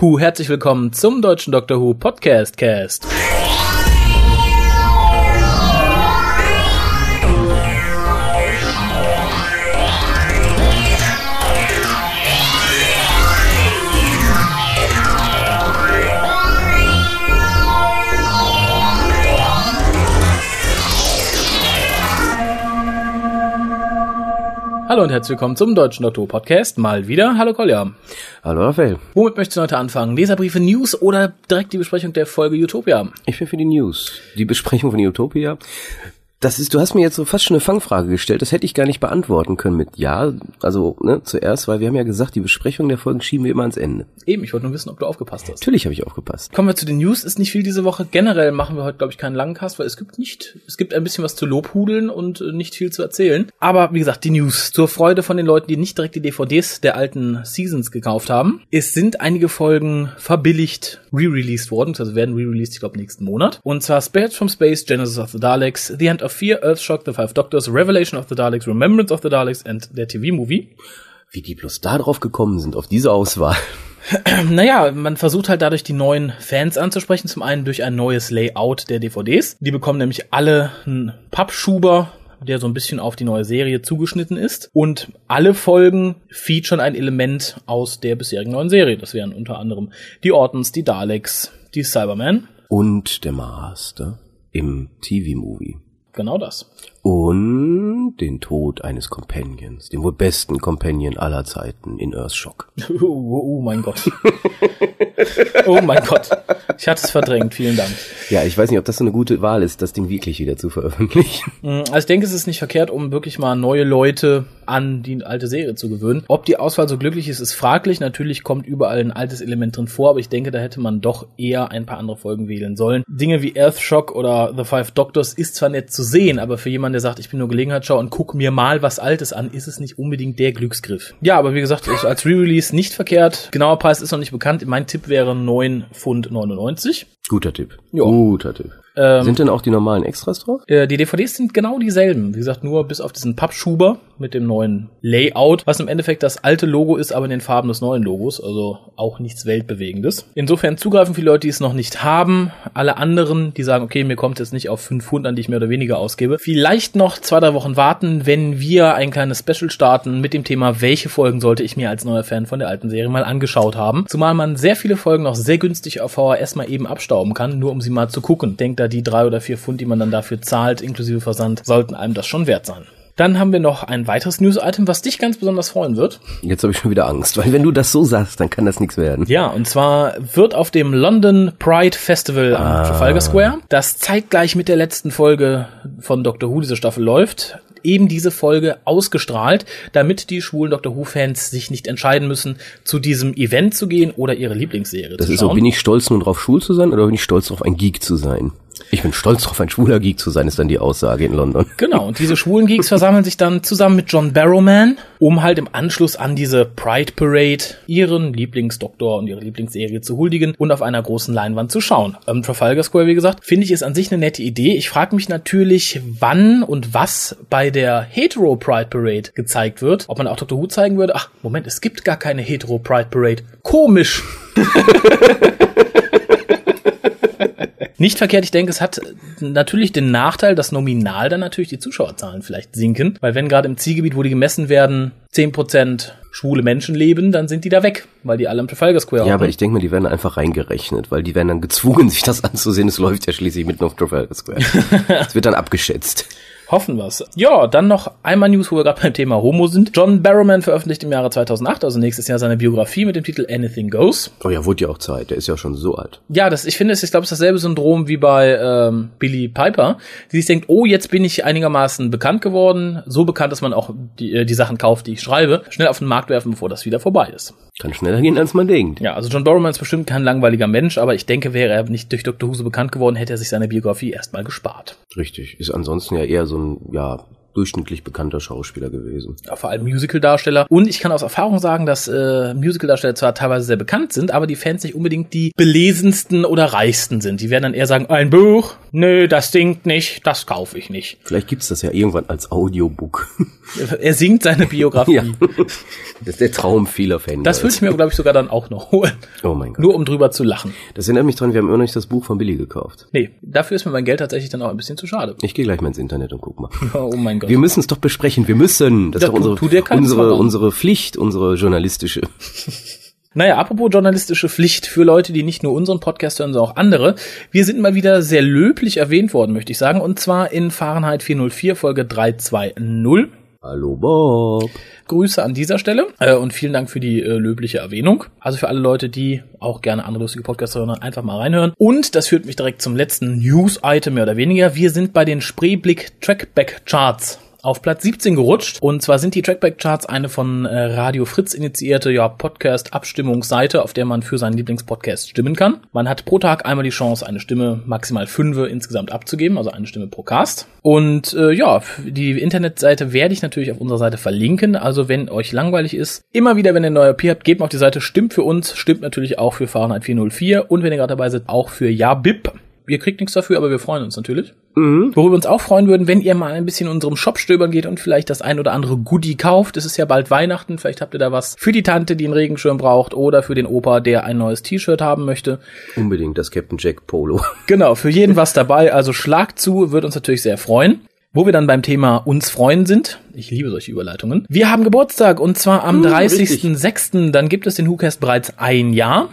Who, herzlich willkommen zum deutschen Doctor Who Podcast Cast. Hallo und herzlich willkommen zum deutschen Doktor Who Podcast. Mal wieder. Hallo Kolja. Hallo Raphael. Womit möchtest du heute anfangen? Leserbriefe, News oder direkt die Besprechung der Folge Utopia? Ich bin für die News. Die Besprechung von Utopia das ist, du hast mir jetzt so fast schon eine Fangfrage gestellt. Das hätte ich gar nicht beantworten können mit Ja. Also ne, zuerst, weil wir haben ja gesagt, die Besprechung der Folgen schieben wir immer ans Ende. Eben, ich wollte nur wissen, ob du aufgepasst hast. Natürlich habe ich aufgepasst. Kommen wir zu den News. Ist nicht viel diese Woche. Generell machen wir heute, glaube ich, keinen langen Cast, weil es gibt nicht, es gibt ein bisschen was zu lobhudeln und äh, nicht viel zu erzählen. Aber wie gesagt, die News zur Freude von den Leuten, die nicht direkt die DVDs der alten Seasons gekauft haben. Es sind einige Folgen verbilligt re-released worden, also werden re-released, ich glaube, nächsten Monat. Und zwar Spirits from Space, Genesis of the Daleks, The End of Fear, Earthshock, The Five Doctors, Revelation of the Daleks, Remembrance of the Daleks and der TV-Movie. Wie die bloß da drauf gekommen sind, auf diese Auswahl. Naja, man versucht halt dadurch die neuen Fans anzusprechen. Zum einen durch ein neues Layout der DVDs. Die bekommen nämlich alle einen Pappschuber, der so ein bisschen auf die neue Serie zugeschnitten ist. Und alle Folgen featuren ein Element aus der bisherigen neuen Serie. Das wären unter anderem die Ortons, die Daleks, die Cybermen. Und der Master im TV-Movie. Genau das. Und den Tod eines Companions, dem wohl besten Companion aller Zeiten in Earthshock. Oh, oh, oh mein Gott. oh mein Gott. Ich hatte es verdrängt, vielen Dank. Ja, ich weiß nicht, ob das so eine gute Wahl ist, das Ding wirklich wieder zu veröffentlichen. Mm, also ich denke, es ist nicht verkehrt, um wirklich mal neue Leute an die alte Serie zu gewöhnen. Ob die Auswahl so glücklich ist, ist fraglich. Natürlich kommt überall ein altes Element drin vor, aber ich denke, da hätte man doch eher ein paar andere Folgen wählen sollen. Dinge wie Earthshock oder The Five Doctors ist zwar nett zu sehen, aber für jemanden, der sagt, ich bin nur Gelegenheitsschau und guck mir mal was Altes an, ist es nicht unbedingt der Glücksgriff. Ja, aber wie gesagt, ist als Re-Release nicht verkehrt. Genauer Preis ist noch nicht bekannt. Mein Tipp wäre 9 Pfund 99. Guter Tipp. Ja. Guter Tipp. Ähm, Sind denn auch die normalen Extras drauf? Äh, die DVDs sind genau dieselben. Wie gesagt, nur bis auf diesen Pappschuber mit dem neuen Layout, was im Endeffekt das alte Logo ist, aber in den Farben des neuen Logos. Also auch nichts Weltbewegendes. Insofern zugreifen für die Leute, die es noch nicht haben. Alle anderen, die sagen, okay, mir kommt jetzt nicht auf 500, die ich mehr oder weniger ausgebe. Vielleicht noch zwei, drei Wochen warten, wenn wir ein kleines Special starten mit dem Thema, welche Folgen sollte ich mir als neuer Fan von der alten Serie mal angeschaut haben. Zumal man sehr viele Folgen noch sehr günstig auf VHS mal eben abstauben kann, nur um sie mal zu gucken. Denkt da die drei oder vier Pfund, die man dann dafür zahlt, inklusive Versand, sollten einem das schon wert sein. Dann haben wir noch ein weiteres News-Item, was dich ganz besonders freuen wird. Jetzt habe ich schon wieder Angst, weil wenn du das so sagst, dann kann das nichts werden. Ja, und zwar wird auf dem London Pride Festival am Ah. Trafalgar Square, das zeitgleich mit der letzten Folge von Doctor Who diese Staffel läuft, eben diese Folge ausgestrahlt, damit die schwulen Doctor Who-Fans sich nicht entscheiden müssen, zu diesem Event zu gehen oder ihre Lieblingsserie Das zu ist so, schauen. bin ich stolz nun drauf, schwul zu sein oder bin ich stolz darauf, ein Geek zu sein? Ich bin stolz darauf, ein schwuler Geek zu sein, ist dann die Aussage in London. Genau, und diese schwulen Geeks versammeln sich dann zusammen mit John Barrowman, um halt im Anschluss an diese Pride Parade ihren Lieblingsdoktor und ihre Lieblingsserie zu huldigen und auf einer großen Leinwand zu schauen. Am Trafalgar Square, wie gesagt, finde ich es an sich eine nette Idee. Ich frage mich natürlich, wann und was bei der Hetero Pride Parade gezeigt wird. Ob man auch Dr. Who zeigen würde. Ach, Moment, es gibt gar keine Hetero Pride Parade. Komisch. Nicht verkehrt, ich denke, es hat natürlich den Nachteil, dass nominal dann natürlich die Zuschauerzahlen vielleicht sinken, weil wenn gerade im Zielgebiet, wo die gemessen werden, 10% schwule Menschen leben, dann sind die da weg, weil die alle im Trafalgar Square Ja, hocken. aber ich denke mal, die werden einfach reingerechnet, weil die werden dann gezwungen, sich das anzusehen. Es läuft ja schließlich mitten auf Trafalgar Square. Es wird dann abgeschätzt. Hoffen wir's. Ja, dann noch einmal News, wo wir gerade beim Thema Homo sind. John Barrowman veröffentlicht im Jahre 2008, also nächstes Jahr, seine Biografie mit dem Titel Anything Goes. Oh ja, wurde ja auch Zeit. Der ist ja schon so alt. Ja, das, ich finde, es ist, ich glaube, ist dasselbe Syndrom wie bei ähm, Billy Piper, die sich denkt, oh, jetzt bin ich einigermaßen bekannt geworden, so bekannt, dass man auch die, äh, die Sachen kauft, die ich schreibe, schnell auf den Markt werfen, bevor das wieder vorbei ist. Kann schneller gehen, als man denkt. Ja, also John Barrowman ist bestimmt kein langweiliger Mensch, aber ich denke, wäre er nicht durch Dr. So bekannt geworden, hätte er sich seine Biografie erstmal gespart. Richtig. Ist ansonsten ja eher so ein, ja, durchschnittlich bekannter Schauspieler gewesen. Ja, vor allem Musical-Darsteller. Und ich kann aus Erfahrung sagen, dass äh, Musical-Darsteller zwar teilweise sehr bekannt sind, aber die Fans nicht unbedingt die belesensten oder reichsten sind. Die werden dann eher sagen, ein Buch, nö, das singt nicht, das kaufe ich nicht. Vielleicht gibt's das ja irgendwann als Audiobook. Er singt seine Biografie. ja. Das ist der Traum vieler Fans. Das würde ich mir, glaube ich, sogar dann auch noch holen. Oh mein Gott. Nur um drüber zu lachen. Das erinnert mich dran, wir haben immer noch nicht das Buch von Billy gekauft. Nee, dafür ist mir mein Geld tatsächlich dann auch ein bisschen zu schade. Ich gehe gleich mal ins Internet und guck mal. Oh mein Gott. Wir müssen es doch besprechen. Wir müssen. Das Ja, ist doch unsere, unsere, unsere Pflicht, unsere journalistische. Naja, apropos journalistische Pflicht für Leute, die nicht nur unseren Podcast hören, sondern auch andere. Wir sind mal wieder sehr löblich erwähnt worden, möchte ich sagen. Und zwar in Fahrenheit 404, Folge 320. Hallo Bob. Grüße an dieser Stelle äh, und vielen Dank für die äh, löbliche Erwähnung. Also für alle Leute, die auch gerne andere lustige Podcasts hören, einfach mal reinhören. Und das führt mich direkt zum letzten News-Item mehr oder weniger. Wir sind bei den Spreeblick Trackback Charts auf Platz 17 gerutscht. Und zwar sind die Trackback Charts eine von äh, Radio Fritz initiierte ja, Podcast-Abstimmungsseite, auf der man für seinen Lieblingspodcast stimmen kann. Man hat pro Tag einmal die Chance, eine Stimme maximal fünf insgesamt abzugeben, also eine Stimme pro Cast. Und äh, ja, die Internetseite werde ich natürlich auf unserer Seite verlinken. Also wenn euch langweilig ist, immer wieder, wenn ihr neue P habt, geht mal auf die Seite, stimmt für uns, stimmt natürlich auch für Fahrenheit 404 und wenn ihr gerade dabei seid, auch für Ja Bip. Ihr kriegt nichts dafür, aber wir freuen uns natürlich. Worüber wir uns auch freuen würden, wenn ihr mal ein bisschen in unserem Shop stöbern geht und vielleicht das ein oder andere Goodie kauft. Es ist ja bald Weihnachten, vielleicht habt ihr da was für die Tante, die einen Regenschirm braucht oder für den Opa, der ein neues T-Shirt haben möchte. Unbedingt das Captain Jack Polo. Genau, für jeden was dabei. Also schlag zu, wird uns natürlich sehr freuen. Wo wir dann beim Thema uns freuen sind. Ich liebe solche Überleitungen. Wir haben Geburtstag und zwar am 30.06. Dann gibt es den WhoCast bereits ein Jahr.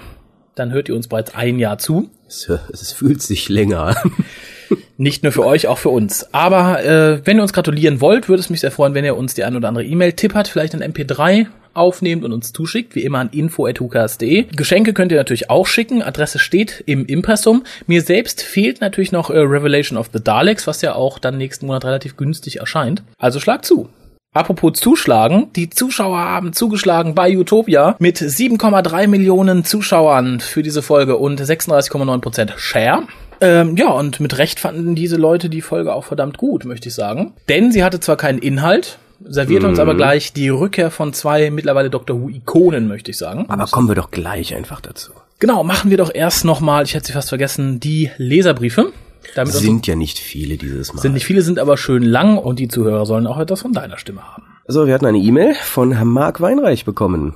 Dann hört ihr uns bereits ein Jahr zu. Es, es fühlt sich länger an. Nicht nur für euch, auch für uns. Aber äh, wenn ihr uns gratulieren wollt, würde es mich sehr freuen, wenn ihr uns die ein oder andere E-Mail tippert, vielleicht ein MP3 aufnehmt und uns zuschickt, wie immer an info.hukas.de. Geschenke könnt ihr natürlich auch schicken, Adresse steht im Impressum. Mir selbst fehlt natürlich noch äh, Revelation of the Daleks, was ja auch dann nächsten Monat relativ günstig erscheint. Also schlag zu. Apropos zuschlagen, die Zuschauer haben zugeschlagen bei Utopia mit 7,3 Millionen Zuschauern für diese Folge und 36,9% Share. Ähm, ja, und mit Recht fanden diese Leute die Folge auch verdammt gut, möchte ich sagen. Denn sie hatte zwar keinen Inhalt, servierte uns aber gleich die Rückkehr von zwei mittlerweile Doctor Who-Ikonen, möchte ich sagen. Aber kommen wir doch gleich einfach dazu. Genau, machen wir doch erst nochmal, ich hätte sie fast vergessen, die Leserbriefe. Damit Sind ja nicht viele dieses Mal. sind nicht viele, sind aber schön lang und die Zuhörer sollen auch etwas von deiner Stimme haben. Also wir hatten eine E-Mail von Herrn Marc Weinreich bekommen.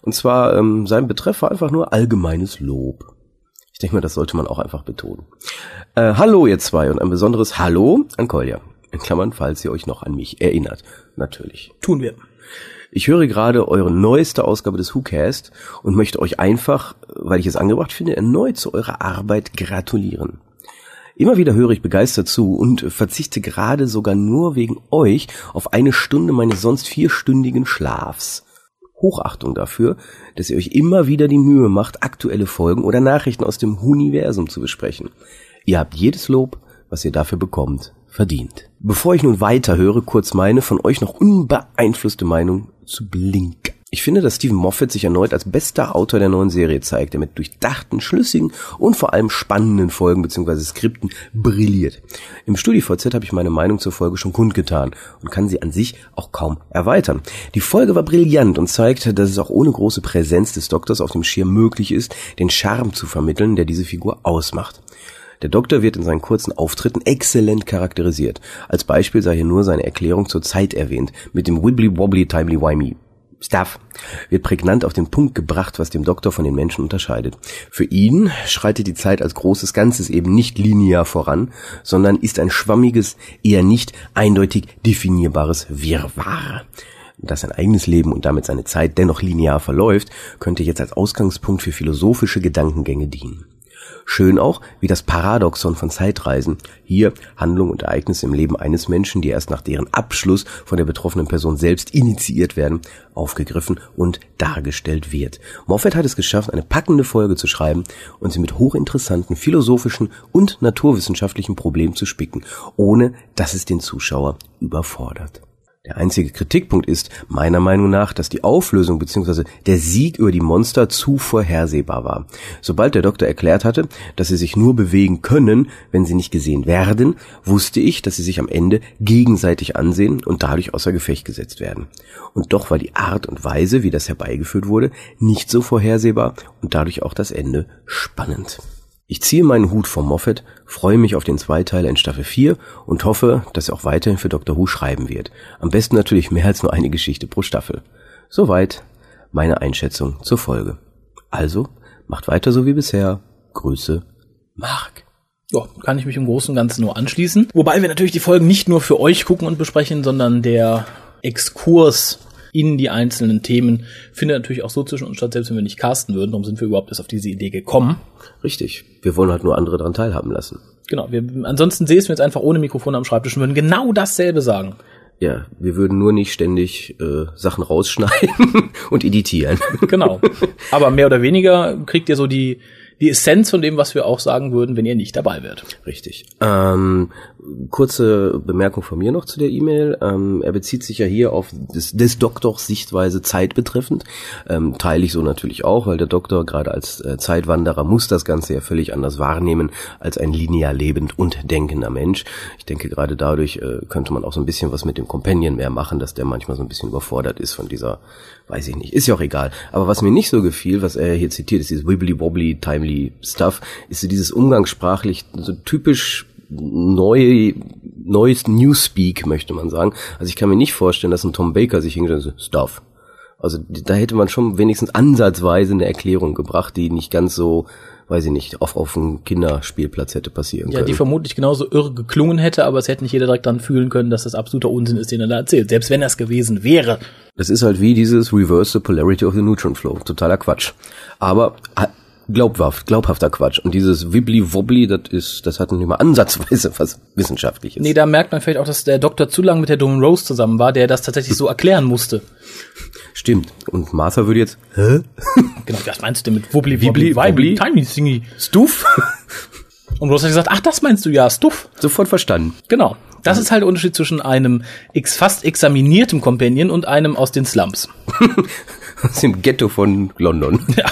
Und zwar ähm, sein Betreff war einfach nur allgemeines Lob. Denke mal, das sollte man auch einfach betonen. Äh, hallo ihr zwei und ein besonderes Hallo an Kolja. In Klammern, falls ihr euch noch an mich erinnert. Natürlich. Tun wir. Ich höre gerade eure neueste Ausgabe des WhoCast und möchte euch einfach, weil ich es angebracht finde, erneut zu eurer Arbeit gratulieren. Immer wieder höre ich begeistert zu und verzichte gerade sogar nur wegen euch auf eine Stunde meines sonst vierstündigen Schlafs. Hochachtung dafür, dass ihr euch immer wieder die Mühe macht, aktuelle Folgen oder Nachrichten aus dem Universum zu besprechen. Ihr habt jedes Lob, was ihr dafür bekommt, verdient. Bevor ich nun weiter höre, kurz meine von euch noch unbeeinflusste Meinung zu Blink. Ich finde, dass Stephen Moffat sich erneut als bester Autor der neuen Serie zeigt, der mit durchdachten, schlüssigen und vor allem spannenden Folgen bzw. Skripten brilliert. Im StudiVZ habe ich meine Meinung zur Folge schon kundgetan und kann sie an sich auch kaum erweitern. Die Folge war brillant und zeigt, dass es auch ohne große Präsenz des Doktors auf dem Schirm möglich ist, den Charme zu vermitteln, der diese Figur ausmacht. Der Doktor wird in seinen kurzen Auftritten exzellent charakterisiert. Als Beispiel sei hier nur seine Erklärung zur Zeit erwähnt, mit dem Wibbly Wobbly Timely Wimey. Stuff wird prägnant auf den Punkt gebracht, was dem Doktor von den Menschen unterscheidet. Für ihn schreitet die Zeit als großes Ganzes eben nicht linear voran, sondern ist ein schwammiges, eher nicht eindeutig definierbares Wirrwarr. Dass sein eigenes Leben und damit seine Zeit dennoch linear verläuft, könnte jetzt als Ausgangspunkt für philosophische Gedankengänge dienen. Schön auch, wie das Paradoxon von Zeitreisen, hier Handlung und Ereignisse im Leben eines Menschen, die erst nach deren Abschluss von der betroffenen Person selbst initiiert werden, aufgegriffen und dargestellt wird. Moffat hat es geschafft, eine packende Folge zu schreiben und sie mit hochinteressanten philosophischen und naturwissenschaftlichen Problemen zu spicken, ohne dass es den Zuschauer überfordert. Der einzige Kritikpunkt ist meiner Meinung nach, dass die Auflösung bzw. der Sieg über die Monster zu vorhersehbar war. Sobald der Doktor erklärt hatte, dass sie sich nur bewegen können, wenn sie nicht gesehen werden, wusste ich, dass sie sich am Ende gegenseitig ansehen und dadurch außer Gefecht gesetzt werden. Und doch war die Art und Weise, wie das herbeigeführt wurde, nicht so vorhersehbar und dadurch auch das Ende spannend. Ich ziehe meinen Hut vor Moffat, freue mich auf den Zweiteiler in Staffel 4 und hoffe, dass er auch weiterhin für Dr. Who schreiben wird. Am besten natürlich mehr als nur eine Geschichte pro Staffel. Soweit meine Einschätzung zur Folge. Also, macht weiter so wie bisher. Grüße, Mark. Ja, kann ich mich im Großen und Ganzen nur anschließen. Wobei wir natürlich die Folgen nicht nur für euch gucken und besprechen, sondern der Exkurs in die einzelnen Themen findet natürlich auch so zwischen uns statt, selbst wenn wir nicht casten würden. Darum sind wir überhaupt erst auf diese Idee gekommen. Richtig. Wir wollen halt nur andere daran teilhaben lassen. Genau. Wir, ansonsten säßen wir jetzt einfach ohne Mikrofon am Schreibtisch und würden genau dasselbe sagen. Ja, wir würden nur nicht ständig äh, Sachen rausschneiden und editieren. Genau. Aber mehr oder weniger kriegt ihr so die die Essenz von dem, was wir auch sagen würden, wenn ihr nicht dabei wärt. Richtig. Ähm, kurze Bemerkung von mir noch zu der E-Mail. Ähm, er bezieht sich ja hier auf des, des Doktors Sichtweise Zeit betreffend. Ähm, teile ich so natürlich auch, weil der Doktor gerade als äh, Zeitwanderer muss das Ganze ja völlig anders wahrnehmen als ein linear lebend und denkender Mensch. Ich denke, gerade dadurch äh, könnte man auch so ein bisschen was mit dem Companion mehr machen, dass der manchmal so ein bisschen überfordert ist von dieser weiß ich nicht, ist ja auch egal. Aber was mir nicht so gefiel, was er hier zitiert, ist dieses wibbly wobbly timely stuff, ist so dieses umgangssprachlich so typisch neu, neues Newspeak, möchte man sagen. Also ich kann mir nicht vorstellen, dass ein Tom Baker sich hingestellt hat, Stuff. Also da hätte man schon wenigstens ansatzweise eine Erklärung gebracht, die nicht ganz so weiß ich nicht, auf, auf einem Kinderspielplatz hätte passieren ja, können. Ja, die vermutlich genauso irre geklungen hätte, aber es hätte nicht jeder direkt dann fühlen können, dass das absoluter Unsinn ist, den er da erzählt. Selbst wenn das gewesen wäre. Das ist halt wie dieses Reverse the Polarity of the Neutron Flow. Totaler Quatsch. Aber glaubhaft, glaubhafter Quatsch. Und dieses Wibbly-Wobbly, das ist, das hat nicht mal ansatzweise was Wissenschaftliches. Nee, da merkt man vielleicht auch, dass der Doktor zu lange mit der dummen Rose zusammen war, der das tatsächlich so erklären musste. Stimmt. Und Martha würde jetzt, hä? Genau, was meinst du denn mit Wobbly, Wobbly, Wobbly, Tiny Thingy, Stuff? Und Rose hat gesagt, ach, das meinst du ja, Stuff. Sofort verstanden. Genau. Das ist halt der Unterschied zwischen einem ex fast examiniertem Companion und einem aus den Slums. aus dem Ghetto von London. Ja.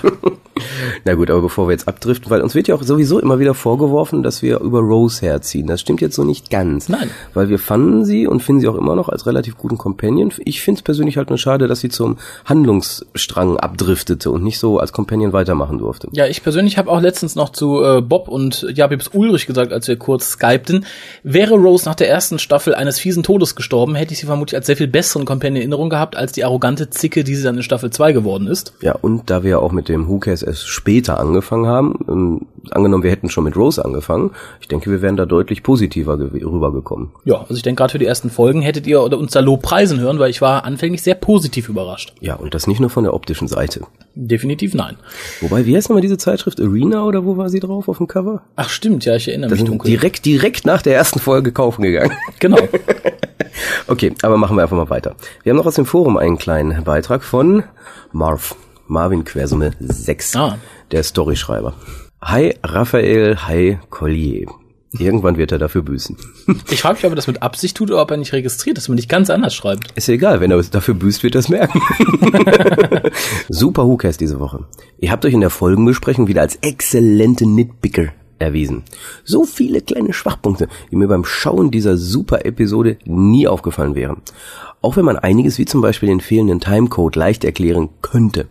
Na gut, aber bevor wir jetzt abdriften, weil uns wird ja auch sowieso immer wieder vorgeworfen, dass wir über Rose herziehen. Das stimmt jetzt so nicht ganz. Nein. Weil wir fanden sie und finden sie auch immer noch als relativ guten Companion. Ich finde es persönlich halt nur schade, dass sie zum Handlungsstrang abdriftete und nicht so als Companion weitermachen durfte. Ja, ich persönlich habe auch letztens noch zu äh, Bob und Jabibs Ulrich gesagt, als wir kurz skypten, wäre Rose nach der ersten Staffel eines fiesen Todes gestorben, hätte ich sie vermutlich als sehr viel besseren Companion in Erinnerung gehabt, als die arrogante Zicke, die sie dann in Staffel 2 geworden ist. Ja, und da wir auch mit dem Who Cares erst später angefangen haben, ähm, angenommen, wir hätten schon mit Rose angefangen, ich denke, wir wären da deutlich positiver rübergekommen. Ja, also ich denke, gerade für die ersten Folgen hättet ihr uns da Lobpreisen hören, weil ich war anfänglich sehr positiv überrascht. Ja, und das nicht nur von der optischen Seite. Definitiv nein. Wobei, wie heißt nochmal diese Zeitschrift? Arena oder wo war sie drauf auf dem Cover? Ach stimmt, ja, ich erinnere mich dunkel. Direkt, direkt nach der ersten Folge kaufen gegangen. Genau. okay, aber machen wir einfach mal weiter. Wir haben noch aus dem Forum einen kleinen Beitrag von Marv. Marvin Quersumme 6, ah. der Storyschreiber. Hi Raphael, hi Collier. Irgendwann wird er dafür büßen. Ich frage mich, ob er das mit Absicht tut oder ob er nicht registriert, dass man nicht ganz anders schreibt. Ist ja egal, wenn er dafür büßt, wird er es merken. Super Hookast diese Woche. Ihr habt euch in der Folgenbesprechung wieder als exzellente Nitpicker erwiesen. So viele kleine Schwachpunkte, die mir beim Schauen dieser super Episode nie aufgefallen wären. Auch wenn man einiges wie zum Beispiel den fehlenden Timecode leicht erklären könnte.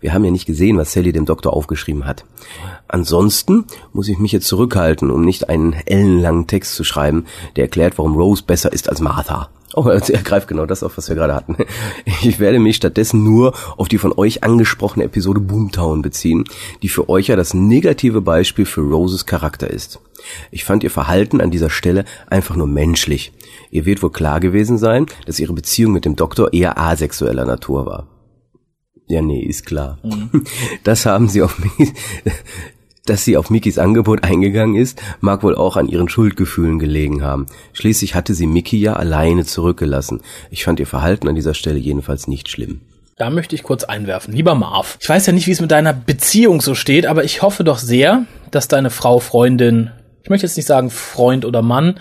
Wir haben ja nicht gesehen, was Sally dem Doktor aufgeschrieben hat. Ansonsten muss ich mich jetzt zurückhalten, um nicht einen ellenlangen Text zu schreiben, der erklärt, warum Rose besser ist als Martha. Oh, er greift genau das auf, was wir gerade hatten. Ich werde mich stattdessen nur auf die von euch angesprochene Episode Boomtown beziehen, die für euch ja das negative Beispiel für Roses Charakter ist. Ich fand ihr Verhalten an dieser Stelle einfach nur menschlich. Ihr wird wohl klar gewesen sein, dass ihre Beziehung mit dem Doktor eher asexueller Natur war. Ja, nee, ist klar. Mhm. Das haben sie auf mich, dass sie auf Mikis Angebot eingegangen ist, mag wohl auch an ihren Schuldgefühlen gelegen haben. Schließlich hatte sie Miki ja alleine zurückgelassen. Ich fand ihr Verhalten an dieser Stelle jedenfalls nicht schlimm. Da möchte ich kurz einwerfen. Lieber Marv, ich weiß ja nicht, wie es mit deiner Beziehung so steht, aber ich hoffe doch sehr, dass deine Frau, Freundin, ich möchte jetzt nicht sagen Freund oder Mann,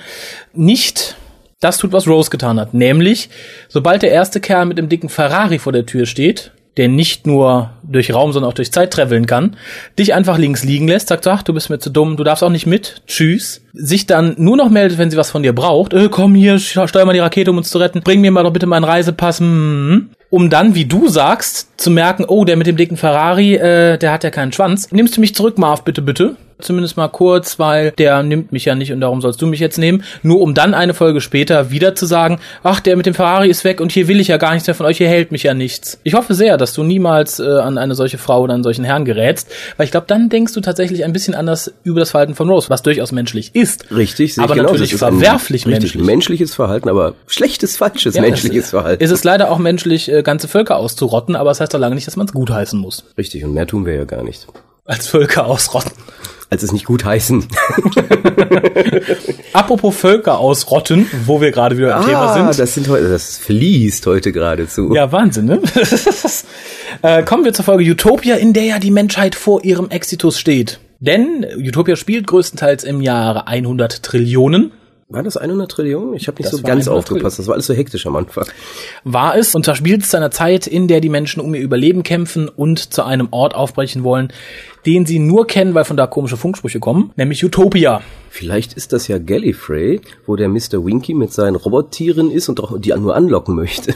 nicht das tut, was Rose getan hat. Nämlich, sobald der erste Kerl mit dem dicken Ferrari vor der Tür steht, der nicht nur durch Raum, sondern auch durch Zeit traveln kann, dich einfach links liegen lässt, sagt, ach, du bist mir zu dumm, du darfst auch nicht mit, tschüss, sich dann nur noch meldet, wenn sie was von dir braucht, äh, komm hier, steuer mal die Rakete, um uns zu retten, bring mir mal doch bitte meinen Reisepass, hm, um dann, wie du sagst, zu merken, oh, der mit dem dicken Ferrari, äh, der hat ja keinen Schwanz. Nimmst du mich zurück, Marv, bitte, bitte? Zumindest mal kurz, weil der nimmt mich ja nicht und darum sollst du mich jetzt nehmen. Nur um dann eine Folge später wieder zu sagen, ach, der mit dem Ferrari ist weg und hier will ich ja gar nichts mehr von euch, hier hält mich ja nichts. Ich hoffe sehr, dass du niemals äh, an eine solche Frau oder einen solchen Herrn gerätst, weil ich glaube, dann denkst du tatsächlich ein bisschen anders über das Verhalten von Rose, was durchaus menschlich ist. Richtig, aber genau. natürlich verwerflich menschlich. menschliches Verhalten, aber schlechtes, falsches ja, menschliches es, Verhalten. Es ist leider auch menschlich, äh, ganze Völker auszurotten, aber es das heißt doch lange nicht, dass man es gutheißen muss. Richtig, und mehr tun wir ja gar nicht. Als Völker ausrotten als es nicht gut heißen. Apropos Völker ausrotten, wo wir gerade wieder im ah, Thema sind. Das sind heute, das fließt heute geradezu. Ja, Wahnsinn, ne? äh, kommen wir zur Folge Utopia, in der ja die Menschheit vor ihrem Exitus steht. Denn Utopia spielt größtenteils im Jahre 100 Trillionen. War das 100 Trillionen? Ich habe nicht das so ganz aufgepasst. Das war alles so hektisch am Anfang. War es und zwar spielt es zu einer Zeit, in der die Menschen um ihr Überleben kämpfen und zu einem Ort aufbrechen wollen, den sie nur kennen, weil von da komische Funksprüche kommen, nämlich Utopia. Vielleicht ist das ja Gallifrey, wo der Mr. Winky mit seinen Robottieren ist und die nur anlocken möchte.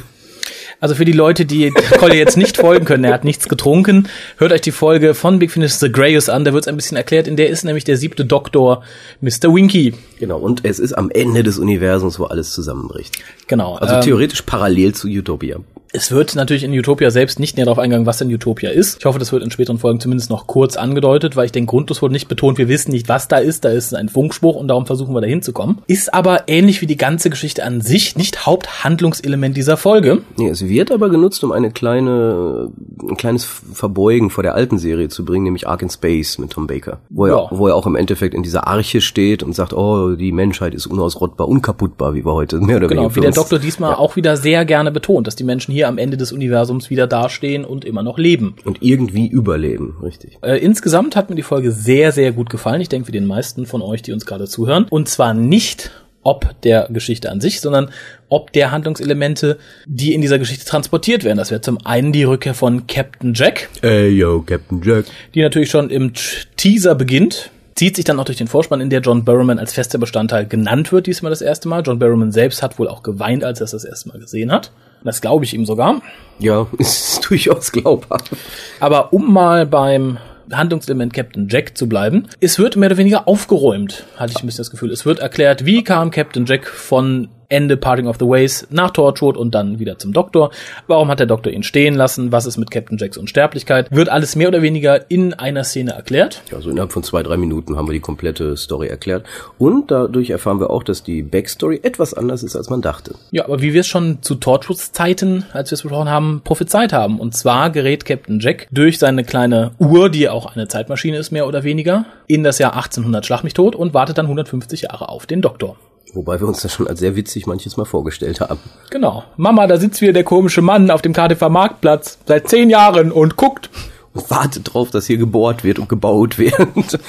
Also für die Leute, die Colli jetzt nicht folgen können, er hat nichts getrunken, hört euch die Folge von Big Finish The Greyus an, da wird es ein bisschen erklärt. In der ist nämlich der siebte Doktor Mr. Winky. Genau, und es ist am Ende des Universums, wo alles zusammenbricht. Genau. Also ähm, theoretisch parallel zu Utopia. Es wird natürlich in Utopia selbst nicht näher darauf eingegangen, was denn Utopia ist. Ich hoffe, das wird in späteren Folgen zumindest noch kurz angedeutet, weil ich denke, grundlos wurde nicht betont, wir wissen nicht, was da ist. Da ist ein Funkspruch und darum versuchen wir da hinzukommen. Ist aber ähnlich wie die ganze Geschichte an sich nicht Haupthandlungselement dieser Folge. Nee, es wird aber genutzt, um eine kleine, ein kleines Verbeugen vor der alten Serie zu bringen, nämlich Ark in Space mit Tom Baker. Wo, ja. er, wo er auch im Endeffekt in dieser Arche steht und sagt, oh, die Menschheit ist unausrottbar, unkaputtbar, wie wir heute mehr oder genau, weniger. Genau, wie der Doktor diesmal ja. auch wieder sehr gerne betont, dass die Menschen hier hier am Ende des Universums wieder dastehen und immer noch leben. Und irgendwie überleben, richtig. Äh, insgesamt hat mir die Folge sehr, sehr gut gefallen. Ich denke, wie den meisten von euch, die uns gerade zuhören. Und zwar nicht ob der Geschichte an sich, sondern ob der Handlungselemente, die in dieser Geschichte transportiert werden. Das wäre zum einen die Rückkehr von Captain Jack. Ey, yo, Captain Jack. Die natürlich schon im Teaser beginnt zieht sich dann auch durch den Vorspann, in der John Barrowman als fester Bestandteil genannt wird, diesmal das erste Mal. John Barrowman selbst hat wohl auch geweint, als er es das erste Mal gesehen hat. Das glaube ich ihm sogar. Ja, ist durchaus glaubhaft. Aber um mal beim Handlungselement Captain Jack zu bleiben. Es wird mehr oder weniger aufgeräumt, hatte ich ein bisschen das Gefühl. Es wird erklärt, wie kam Captain Jack von Ende Parting of the Ways nach Torchwood und dann wieder zum Doktor. Warum hat der Doktor ihn stehen lassen? Was ist mit Captain Jacks Unsterblichkeit? Wird alles mehr oder weniger in einer Szene erklärt. Ja, so innerhalb von zwei, drei Minuten haben wir die komplette Story erklärt. Und dadurch erfahren wir auch, dass die Backstory etwas anders ist, als man dachte. Ja, aber wie wir es schon zu Torchwoods Zeiten, als wir es besprochen haben, prophezeit haben. Und zwar gerät Captain Jack durch seine kleine Uhr, die auch eine Zeitmaschine ist, mehr oder weniger, in das Jahr 1800 Schlag mich tot und wartet dann 150 Jahre auf den Doktor. Wobei wir uns das schon als sehr witzig manches Mal vorgestellt haben. Genau. Mama, da sitzt wieder der komische Mann auf dem KTV Marktplatz seit zehn Jahren und guckt. Und wartet drauf, dass hier gebohrt wird und gebaut wird.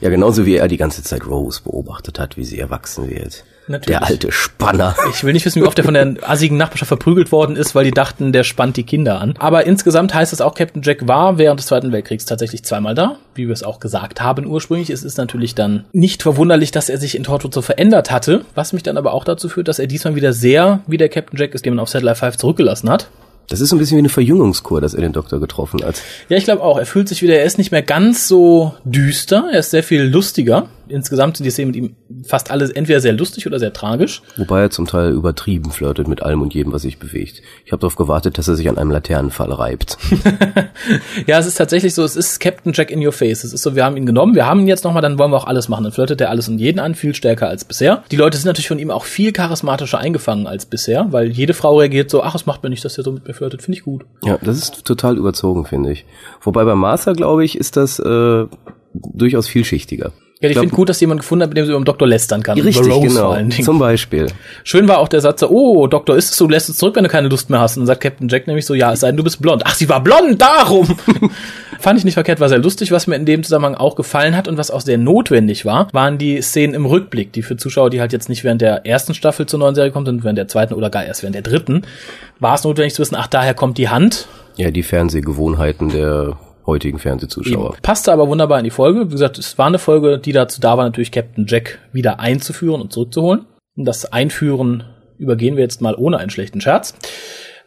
ja, genauso wie er die ganze Zeit Rose beobachtet hat, wie sie erwachsen wird. Natürlich. Der alte Spanner. Ich will nicht wissen, wie oft er von der assigen Nachbarschaft verprügelt worden ist, weil die dachten, der spannt die Kinder an. Aber insgesamt heißt es auch, Captain Jack war während des Zweiten Weltkriegs tatsächlich zweimal da, wie wir es auch gesagt haben ursprünglich. Es ist natürlich dann nicht verwunderlich, dass er sich in Torchwood so verändert hatte, was mich dann aber auch dazu führt, dass er diesmal wieder sehr wie der Captain Jack ist, den man auf Satellite 5 zurückgelassen hat. Das ist ein bisschen wie eine Verjüngungskur, dass er den Doktor getroffen hat. Ja, ich glaube auch. Er fühlt sich wieder, er ist nicht mehr ganz so düster, er ist sehr viel lustiger insgesamt sind die Szenen mit ihm fast alles entweder sehr lustig oder sehr tragisch. Wobei er zum Teil übertrieben flirtet mit allem und jedem, was sich bewegt. Ich habe darauf gewartet, dass er sich an einem Laternenfall reibt. ja, es ist tatsächlich so, es ist Captain Jack in your face. Es ist so, wir haben ihn genommen, wir haben ihn jetzt nochmal, dann wollen wir auch alles machen. Dann flirtet er alles und jeden an, viel stärker als bisher. Die Leute sind natürlich von ihm auch viel charismatischer eingefangen als bisher, weil jede Frau reagiert so, ach, es macht mir nicht, dass er so mit mir flirtet, finde ich gut. Ja, das ist total überzogen, finde ich. Wobei bei Martha, glaube ich, ist das äh, durchaus vielschichtiger. Ja, ich finde gut, dass jemand gefunden hat, mit dem sie über den Doktor lästern kann. Richtig, genau. Zum Beispiel. Schön war auch der Satz, oh, Doktor, ist es so, lässt es zurück, wenn du keine Lust mehr hast. Und dann sagt Captain Jack nämlich so, ja, es sei denn, du bist blond. Ach, sie war blond, darum! Fand ich nicht verkehrt, war sehr lustig. Was mir in dem Zusammenhang auch gefallen hat und was auch sehr notwendig war, waren die Szenen im Rückblick, die für Zuschauer, die halt jetzt nicht während der ersten Staffel zur neuen Serie kommt, sondern während der zweiten oder gar erst während der dritten, war es notwendig zu wissen, ach, daher kommt die Hand. Ja, die Fernsehgewohnheiten der heutigen Fernsehzuschauer. Eben. Passte aber wunderbar in die Folge. Wie gesagt, es war eine Folge, die dazu da war, natürlich Captain Jack wieder einzuführen und zurückzuholen. Und das Einführen übergehen wir jetzt mal ohne einen schlechten Scherz.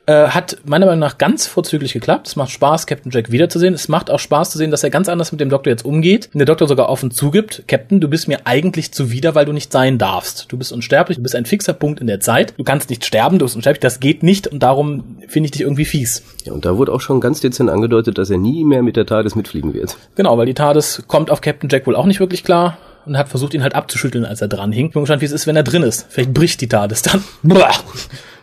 Äh, hat meiner Meinung nach ganz vorzüglich geklappt. Es macht Spaß, Captain Jack wiederzusehen. Es macht auch Spaß zu sehen, dass er ganz anders mit dem Doktor jetzt umgeht. Und der Doktor sogar offen zugibt, Captain, du bist mir eigentlich zuwider, weil du nicht sein darfst. Du bist unsterblich, du bist ein fixer Punkt in der Zeit. Du kannst nicht sterben, du bist unsterblich, das geht nicht und darum finde ich dich irgendwie fies. Ja, und da wurde auch schon ganz dezent angedeutet, dass er nie mehr mit der TARDIS mitfliegen wird. Genau, weil die TARDIS kommt auf Captain Jack wohl auch nicht wirklich klar und hat versucht, ihn halt abzuschütteln, als er dran hing. Ich bin gespannt, wie es ist, wenn er drin ist. Vielleicht bricht die TARDIS dann.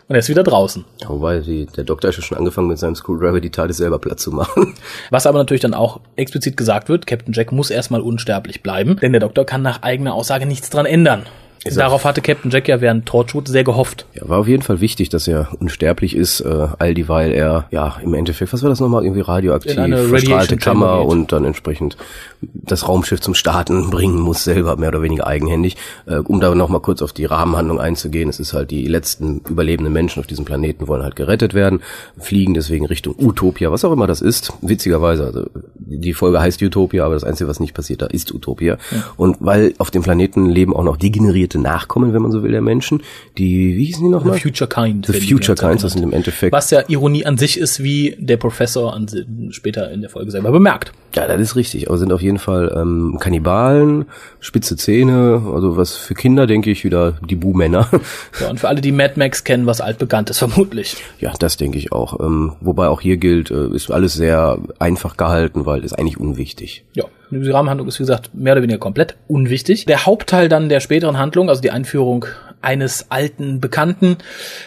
Und er ist wieder draußen. Wobei, die, der Doktor ist ja schon angefangen mit seinem Screwdriver die TARDIS selber platt zu machen. Was aber natürlich dann auch explizit gesagt wird, Captain Jack muss erstmal unsterblich bleiben, denn der Doktor kann nach eigener Aussage nichts dran ändern. Ist Darauf hatte Captain Jack ja während Torchwood sehr gehofft. Ja, war auf jeden Fall wichtig, dass er unsterblich ist, äh, all dieweil er, ja, im Endeffekt, was war das nochmal, irgendwie radioaktiv, verstrahlte Kammer und dann entsprechend das Raumschiff zum Starten bringen muss, selber mehr oder weniger eigenhändig. Äh, um da nochmal kurz auf die Rahmenhandlung einzugehen, es ist halt die letzten überlebenden Menschen auf diesem Planeten wollen halt gerettet werden, fliegen deswegen Richtung Utopia, was auch immer das ist, witzigerweise, also die Folge heißt Utopia, aber das Einzige, was nicht passiert da, ist Utopia. Und weil auf dem Planeten leben auch noch degenerierte Nachkommen, wenn man so will, der Menschen, die, wie hießen die The nochmal? Future Kind. The Future Kinds, das sind im Endeffekt. Was ja Ironie an sich ist, wie der Professor an, später in der Folge selber bemerkt. Ja, das ist richtig. Aber sind auf jeden Fall ähm, Kannibalen, spitze Zähne, also was für Kinder, denke ich, wieder die Bu-Männer. Ja, und für alle, die Mad Max kennen, was altbekannt ist, vermutlich. ja, das denke ich auch. Ähm, wobei auch hier gilt, äh, ist alles sehr einfach gehalten, weil ist eigentlich unwichtig. Ja, die Rahmenhandlung ist, wie gesagt, mehr oder weniger komplett unwichtig. Der Hauptteil dann der späteren Handlung, also die Einführung eines alten Bekannten,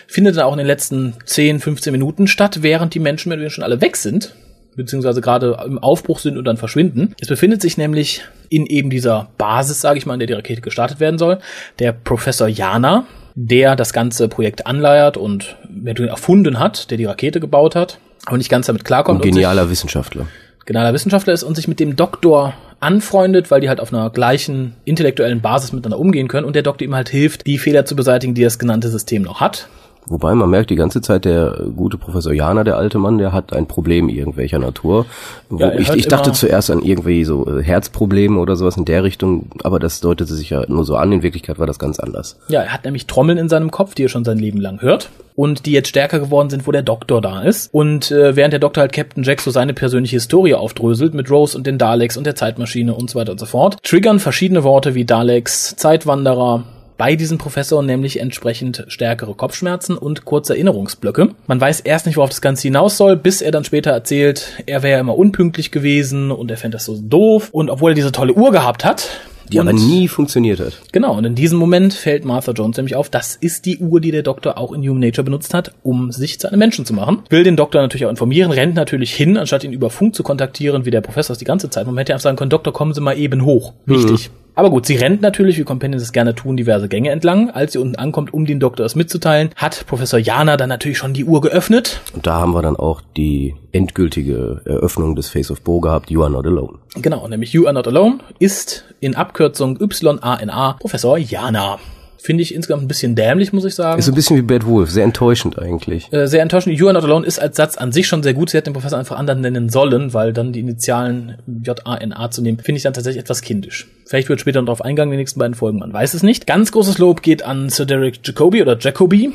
findet dann auch in den letzten 10, 15 Minuten statt, während die Menschen mehr oder weniger schon alle weg sind beziehungsweise gerade im Aufbruch sind und dann verschwinden. Es befindet sich nämlich in eben dieser Basis, sage ich mal, in der die Rakete gestartet werden soll, der Professor Jana, der das ganze Projekt anleiert und erfunden hat, der die Rakete gebaut hat, aber nicht ganz damit klarkommt. Ein genialer Wissenschaftler. Genialer Wissenschaftler ist und sich mit dem Doktor anfreundet, weil die halt auf einer gleichen intellektuellen Basis miteinander umgehen können und der Doktor ihm halt hilft, die Fehler zu beseitigen, die das genannte System noch hat. Wobei man merkt die ganze Zeit, der gute Professor Jana, der alte Mann, der hat ein Problem irgendwelcher Natur. Ja, ich, ich dachte zuerst an irgendwie so äh, Herzprobleme oder sowas in der Richtung, aber das deutete sich ja nur so an. In Wirklichkeit war das ganz anders. Ja, er hat nämlich Trommeln in seinem Kopf, die er schon sein Leben lang hört und die jetzt stärker geworden sind, wo der Doktor da ist. Und äh, während der Doktor halt Captain Jack so seine persönliche Historie aufdröselt mit Rose und den Daleks und der Zeitmaschine und so weiter und so fort, triggern verschiedene Worte wie Daleks, Zeitwanderer, bei diesem Professor nämlich entsprechend stärkere Kopfschmerzen und kurze Erinnerungsblöcke. Man weiß erst nicht, worauf das Ganze hinaus soll, bis er dann später erzählt, er wäre immer unpünktlich gewesen und er fände das so doof. Und obwohl er diese tolle Uhr gehabt hat, Die und aber nie funktioniert hat. Genau, und in diesem Moment fällt Martha Jones nämlich auf, das ist die Uhr, die der Doktor auch in Human Nature benutzt hat, um sich zu einem Menschen zu machen. Will den Doktor natürlich auch informieren, rennt natürlich hin, anstatt ihn über Funk zu kontaktieren, wie der Professor es die ganze Zeit. Man hätte einfach sagen können, Doktor, kommen Sie mal eben hoch. Wichtig. Aber gut, sie rennt natürlich, wie Companions es gerne tun, diverse Gänge entlang. Als sie unten ankommt, um dem Doktor es mitzuteilen, hat Professor Jana dann natürlich schon die Uhr geöffnet. Und da haben wir dann auch die endgültige Eröffnung des Face of Bo gehabt, You Are Not Alone. Genau, nämlich You Are Not Alone ist in Abkürzung YANA Professor Jana. Finde ich insgesamt ein bisschen dämlich, muss ich sagen. Ist so ein bisschen wie Bad Wolf, sehr enttäuschend eigentlich. Äh, sehr enttäuschend. You are not alone ist als Satz an sich schon sehr gut. Sie hätte den Professor einfach anderen nennen sollen, weil dann die Initialen J-A-N-A zu nehmen, finde ich dann tatsächlich etwas kindisch. Vielleicht wird später noch darauf eingegangen, in den nächsten beiden Folgen, man weiß es nicht. Ganz großes Lob geht an Sir Derek Jacobi oder Jacobi.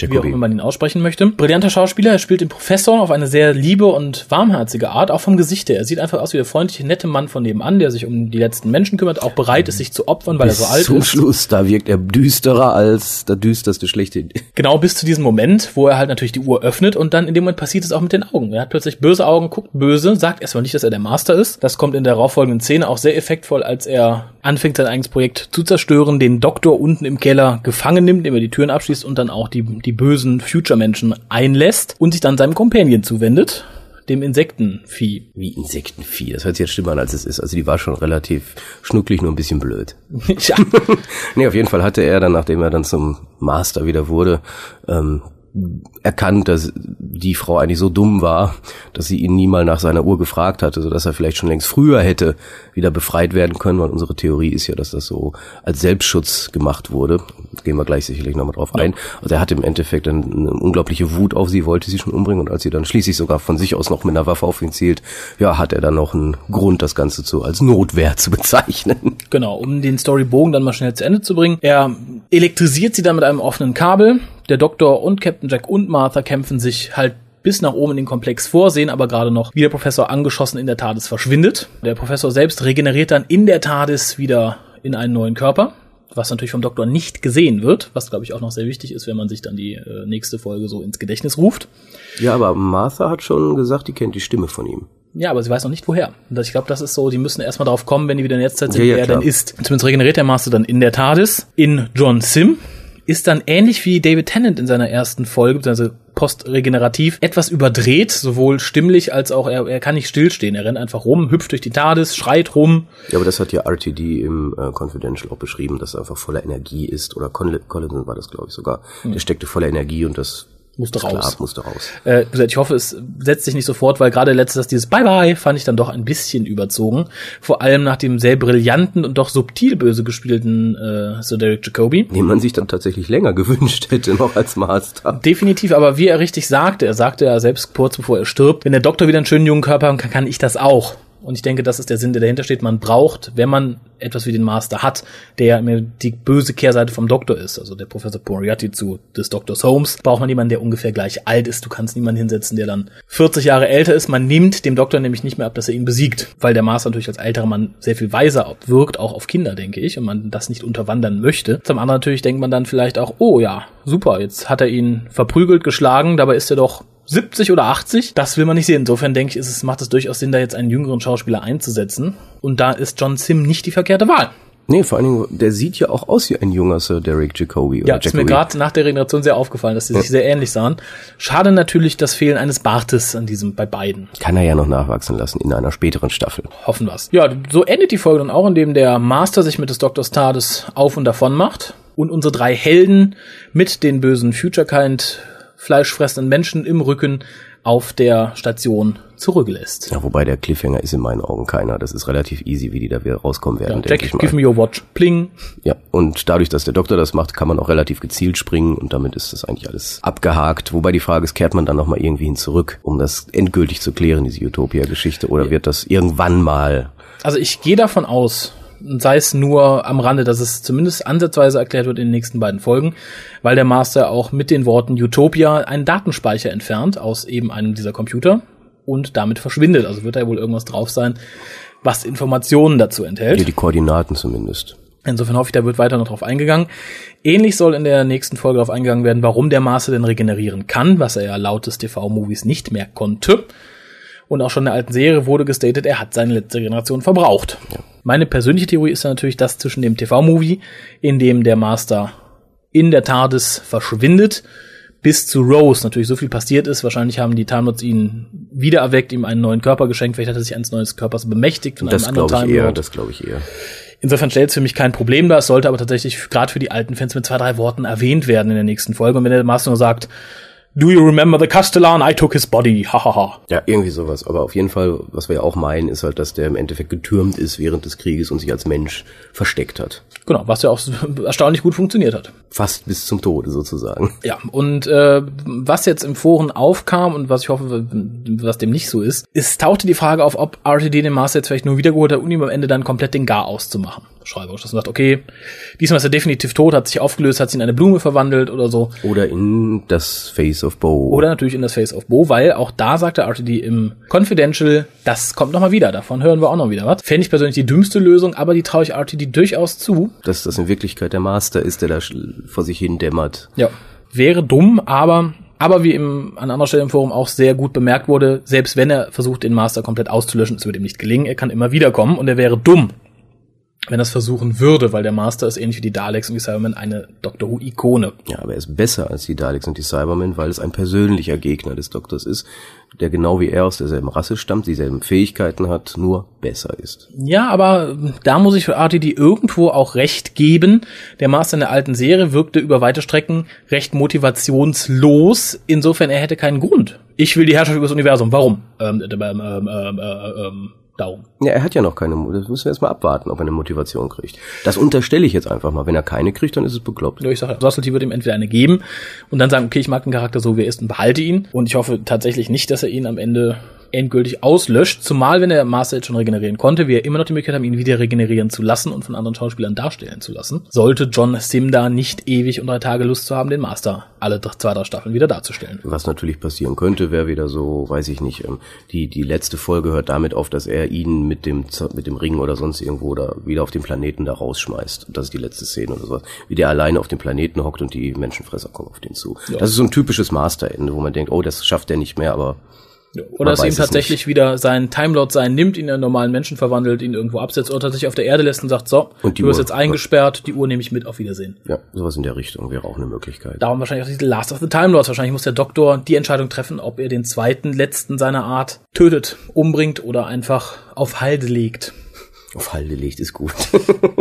Wie auch Jacobi. immer man ihn aussprechen möchte. Brillanter Schauspieler, er spielt den Professor auf eine sehr liebe und warmherzige Art, auch vom Gesicht her. Er sieht einfach aus wie der freundliche, nette Mann von nebenan, der sich um die letzten Menschen kümmert, auch bereit ist, sich zu opfern, weil er so alt Zum ist. Schluss, da wirkt er düsterer als der düsterste schlechte. Genau bis zu diesem Moment, wo er halt natürlich die Uhr öffnet und dann in dem Moment passiert es auch mit den Augen. Er hat plötzlich böse Augen, guckt böse, sagt erstmal nicht, dass er der Master ist. Das kommt in der darauffolgenden Szene auch sehr effektvoll, als er anfängt, sein eigenes Projekt zu zerstören, den Doktor unten im Keller gefangen nimmt, indem er die Türen abschließt und dann auch die, die bösen Future-Menschen einlässt und sich dann seinem Companion zuwendet. dem Insektenvieh. Wie Insektenvieh. Das hört sich jetzt schlimmer an, als es ist. Also die war schon relativ schnucklig, nur ein bisschen blöd. ja. nee, auf jeden Fall hatte er dann, nachdem er dann zum Master wieder wurde, ähm, erkannt, dass die Frau eigentlich so dumm war, dass sie ihn nie mal nach seiner Uhr gefragt hatte, so dass er vielleicht schon längst früher hätte wieder befreit werden können, weil unsere Theorie ist ja, dass das so als Selbstschutz gemacht wurde. Gehen wir gleich sicherlich nochmal drauf ein. Also er hatte im Endeffekt eine, eine unglaubliche Wut auf sie, wollte sie schon umbringen und als sie dann schließlich sogar von sich aus noch mit einer Waffe auf ihn zielt, ja, hat er dann noch einen Grund, das Ganze zu als Notwehr zu bezeichnen. Genau, um den Storybogen dann mal schnell zu Ende zu bringen. Er elektrisiert sie dann mit einem offenen Kabel. Der Doktor und Captain Jack und Martha kämpfen sich halt bis nach oben in den Komplex vorsehen, aber gerade noch, wie der Professor angeschossen in der TARDIS verschwindet. Der Professor selbst regeneriert dann in der TARDIS wieder in einen neuen Körper, was natürlich vom Doktor nicht gesehen wird, was glaube ich auch noch sehr wichtig ist, wenn man sich dann die äh, nächste Folge so ins Gedächtnis ruft. Ja, aber Martha hat schon gesagt, die kennt die Stimme von ihm. Ja, aber sie weiß noch nicht woher. Ich glaube, das ist so, die müssen erstmal drauf kommen, wenn die wieder in der Jetztzeit sind, Ja, ja, wer klar. denn ist. Zumindest regeneriert der Master dann in der TARDIS. In John Sim ist dann ähnlich wie David Tennant in seiner ersten Folge, beziehungsweise postregenerativ, etwas überdreht, sowohl stimmlich als auch, er, er kann nicht stillstehen. Er rennt einfach rum, hüpft durch die TARDIS, schreit rum. Ja, aber das hat ja RTD im äh, Confidential auch beschrieben, dass er einfach voller Energie ist. Oder Conl Collison war das, glaube ich, sogar. Der steckte voller Energie und das Musste klar, raus. musste raus. Äh, ich hoffe, es setzt sich nicht sofort, weil gerade letztes dieses Bye-Bye fand ich dann doch ein bisschen überzogen. Vor allem nach dem sehr brillanten und doch subtil böse gespielten äh, Sir Derek Jacobi. Den man sich dann tatsächlich länger gewünscht hätte, noch als Master. Definitiv, aber wie er richtig sagte, er sagte ja selbst kurz bevor er stirbt, wenn der Doktor wieder einen schönen jungen Körper haben kann, kann ich das auch. Und ich denke, das ist der Sinn, der dahinter steht. Man braucht, wenn man etwas wie den Master hat, der ja immer die böse Kehrseite vom Doktor ist, also der Professor Moriarty zu des Doktors Holmes, braucht man jemanden, der ungefähr gleich alt ist. Du kannst niemanden hinsetzen, der dann 40 Jahre älter ist. Man nimmt dem Doktor nämlich nicht mehr ab, dass er ihn besiegt, weil der Master natürlich als älterer Mann sehr viel weiser wirkt, auch auf Kinder, denke ich, und man das nicht unterwandern möchte. Zum anderen natürlich denkt man dann vielleicht auch, oh ja, super, jetzt hat er ihn verprügelt, geschlagen, dabei ist er doch 70 oder 80, das will man nicht sehen. Insofern denke ich, ist es, macht es durchaus Sinn, da jetzt einen jüngeren Schauspieler einzusetzen. Und da ist John Sim nicht die verkehrte Wahl. Nee, vor allen Dingen, der sieht ja auch aus wie ein junger Sir Derek Jacobi. Ja, Oder ist mir Jacobi. gerade nach der Regeneration sehr aufgefallen, dass sie sich sehr ähnlich sahen. Schade natürlich das Fehlen eines Bartes an diesem, bei beiden. Kann er ja noch nachwachsen lassen in einer späteren Staffel. Hoffen wir's. Ja, so endet die Folge dann auch, indem der Master sich mit des Doktors Tades auf und davon macht und unsere drei Helden mit den bösen Future-Kind fleischfressenden Menschen im Rücken auf der Station zurücklässt. Ja, wobei der Cliffhanger ist in meinen Augen keiner. Das ist relativ easy, wie die da wieder rauskommen werden, Ja, Jack, give me your watch. Pling. Ja, und dadurch, dass der Doktor das macht, kann man auch relativ gezielt springen und damit ist das eigentlich alles abgehakt. Wobei die Frage ist, kehrt man dann nochmal irgendwie hin zurück, um das endgültig zu klären, diese Utopia-Geschichte, oder wird das irgendwann mal Also ich gehe davon aus, sei es nur am Rande, dass es zumindest ansatzweise erklärt wird in den nächsten beiden Folgen, weil der Master auch mit den Worten Utopia einen Datenspeicher entfernt aus eben einem dieser Computer und damit verschwindet. Also wird da wohl irgendwas drauf sein, was Informationen dazu enthält. hier die Koordinaten zumindest. Insofern hoffe ich, da wird weiter noch drauf eingegangen. Ähnlich soll in der nächsten Folge darauf eingegangen werden, warum der Master denn regenerieren kann, was er ja laut des TV-Movies nicht mehr konnte. Und auch schon in der alten Serie wurde gestatet, er hat seine letzte Generation verbraucht. Meine persönliche Theorie ist ja natürlich, dass zwischen dem TV-Movie, in dem der Master in der TARDIS verschwindet, bis zu Rose natürlich so viel passiert ist. Wahrscheinlich haben die Time Lords ihn wiedererweckt, ihm einen neuen Körper geschenkt. Vielleicht hat er sich eines neuen Körpers bemächtigt von Das einem anderen glaube ich Time eher, das glaube ich eher. Insofern stellt es für mich kein Problem dar. Es sollte aber tatsächlich gerade für die alten Fans mit zwei, drei Worten erwähnt werden in der nächsten Folge. Und wenn der Master nur sagt, Do you remember the Castellan? I took his body. Hahaha. Ja, irgendwie sowas. Aber auf jeden Fall, was wir ja auch meinen, ist halt, dass der im Endeffekt getürmt ist während des Krieges und sich als Mensch versteckt hat. genau, was ja auch erstaunlich gut funktioniert hat. Fast bis zum Tode sozusagen. Ja, und äh, was jetzt im Foren aufkam und was ich hoffe, was dem nicht so ist, es tauchte die Frage auf, ob RTD den Master jetzt vielleicht nur wiedergeholt hat, um ihm am Ende dann komplett den Gar auszumachen. Schreiberisch, dass man sagt, okay, diesmal ist er definitiv tot, hat sich aufgelöst, hat sich in eine Blume verwandelt oder so. Oder in das Face of Bo. Oder natürlich in das Face of Bo, weil auch da sagte RTD im Confidential, das kommt nochmal wieder, davon hören wir auch noch wieder was. Fände ich persönlich die dümmste Lösung, aber die traue ich RTD durchaus zu. dass das in Wirklichkeit der Master ist, der da vor sich hin dämmert. Ja. Wäre dumm, aber, aber wie im, an anderer Stelle im Forum auch sehr gut bemerkt wurde, selbst wenn er versucht, den Master komplett auszulöschen, es wird ihm nicht gelingen, er kann immer wiederkommen und er wäre dumm, wenn er es versuchen würde, weil der Master ist ähnlich wie die Daleks und die Cybermen eine Doctor Who-Ikone. Ja, aber er ist besser als die Daleks und die Cybermen, weil es ein persönlicher Gegner des Doktors ist, der genau wie er aus derselben Rasse stammt, dieselben Fähigkeiten hat, nur besser ist. Ja, aber da muss ich für RTD irgendwo auch recht geben. Der Master in der alten Serie wirkte über weite Strecken recht motivationslos. Insofern, er hätte keinen Grund. Ich will die Herrschaft über das Universum. Warum? Ähm, ähm, ähm, darum. Ja, er hat ja noch keine, das müssen wir erstmal abwarten, ob er eine Motivation kriegt. Das unterstelle ich jetzt einfach mal. Wenn er keine kriegt, dann ist es bekloppt. Ja, ich sage, Russell wird ihm entweder eine geben und dann sagen, okay, ich mag den Charakter so, wie er ist und behalte ihn. Und ich hoffe tatsächlich nicht, dass er ihn am Ende endgültig auslöscht, zumal wenn der Master jetzt schon regenerieren konnte, wir immer noch die Möglichkeit haben, ihn wieder regenerieren zu lassen und von anderen Schauspielern darstellen zu lassen. Sollte John Sim da nicht ewig und drei Tage Lust zu haben, den Master alle zwei, drei Staffeln wieder darzustellen. Was natürlich passieren könnte, wäre wieder so, weiß ich nicht, ähm, die, die letzte Folge hört damit auf, dass er ihn mit dem, mit dem Ring oder sonst irgendwo da wieder auf den Planeten da rausschmeißt. Das ist die letzte Szene oder sowas. Wie der alleine auf dem Planeten hockt und die Menschenfresser kommen auf den zu. Ja. Das ist so ein typisches Masterende, wo man denkt, oh, das schafft er nicht mehr, aber oder dass ihm tatsächlich nicht. wieder sein Timelord sein nimmt, ihn in einen normalen Menschen verwandelt, ihn irgendwo absetzt oder tatsächlich auf der Erde lässt und sagt, so, und du wirst jetzt eingesperrt, die Uhr nehme ich mit, auf Wiedersehen. Ja, sowas in der Richtung wäre auch eine Möglichkeit. Darum wahrscheinlich auch diese Last of the Time Lords. Wahrscheinlich muss der Doktor die Entscheidung treffen, ob er den zweiten, letzten seiner Art tötet, umbringt oder einfach auf Halde legt. Auf Halde legt ist gut.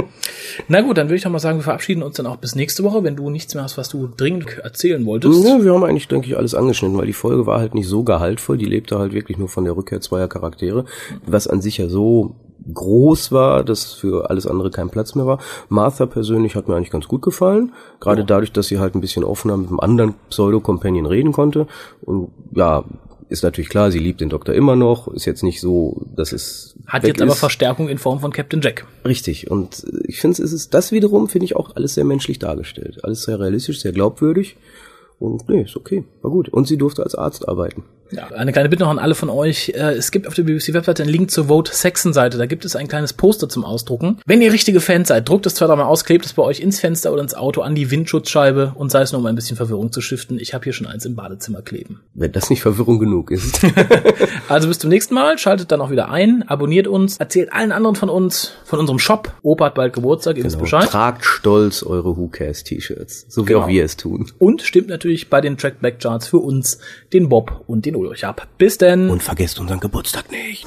Na gut, dann würde ich doch mal sagen, wir verabschieden uns dann auch bis nächste Woche, wenn du nichts mehr hast, was du dringend erzählen wolltest. Ja, wir haben eigentlich, denke ich, alles angeschnitten, weil die Folge war halt nicht so gehaltvoll. Die lebte halt wirklich nur von der Rückkehr zweier Charaktere, was an sich ja so groß war, dass für alles andere kein Platz mehr war. Martha persönlich hat mir eigentlich ganz gut gefallen, gerade oh. dadurch, dass sie halt ein bisschen offener mit einem anderen Pseudo-Companion reden konnte. Und ja, ist natürlich klar, sie liebt den Doktor immer noch, ist jetzt nicht so, dass es. Hat jetzt ist. aber Verstärkung in Form von Captain Jack. Richtig. Und ich finde, es ist das wiederum, finde ich auch alles sehr menschlich dargestellt. Alles sehr realistisch, sehr glaubwürdig. Und nee, ist okay, war gut. Und sie durfte als Arzt arbeiten. Ja, eine kleine Bitte noch an alle von euch. Äh, es gibt auf der BBC-Webseite einen Link zur Vote Saxon-Seite. Da gibt es ein kleines Poster zum Ausdrucken. Wenn ihr richtige Fans seid, druckt es zwei, dreimal aus, klebt es bei euch ins Fenster oder ins Auto an die Windschutzscheibe und sei es nur, um ein bisschen Verwirrung zu stiften. Ich habe hier schon eins im Badezimmer kleben. Wenn das nicht Verwirrung genug ist. also bis zum nächsten Mal. Schaltet dann auch wieder ein, abonniert uns, erzählt allen anderen von uns, von unserem Shop. Opa hat bald Geburtstag, ihr genau. wisst Bescheid. Tragt stolz eure Who Cares T-Shirts, so wie genau. auch wir es tun. Und stimmt natürlich bei den Trackback-Charts für uns, den Bob und den Ulrich ab. Bis denn. Und vergesst unseren Geburtstag nicht.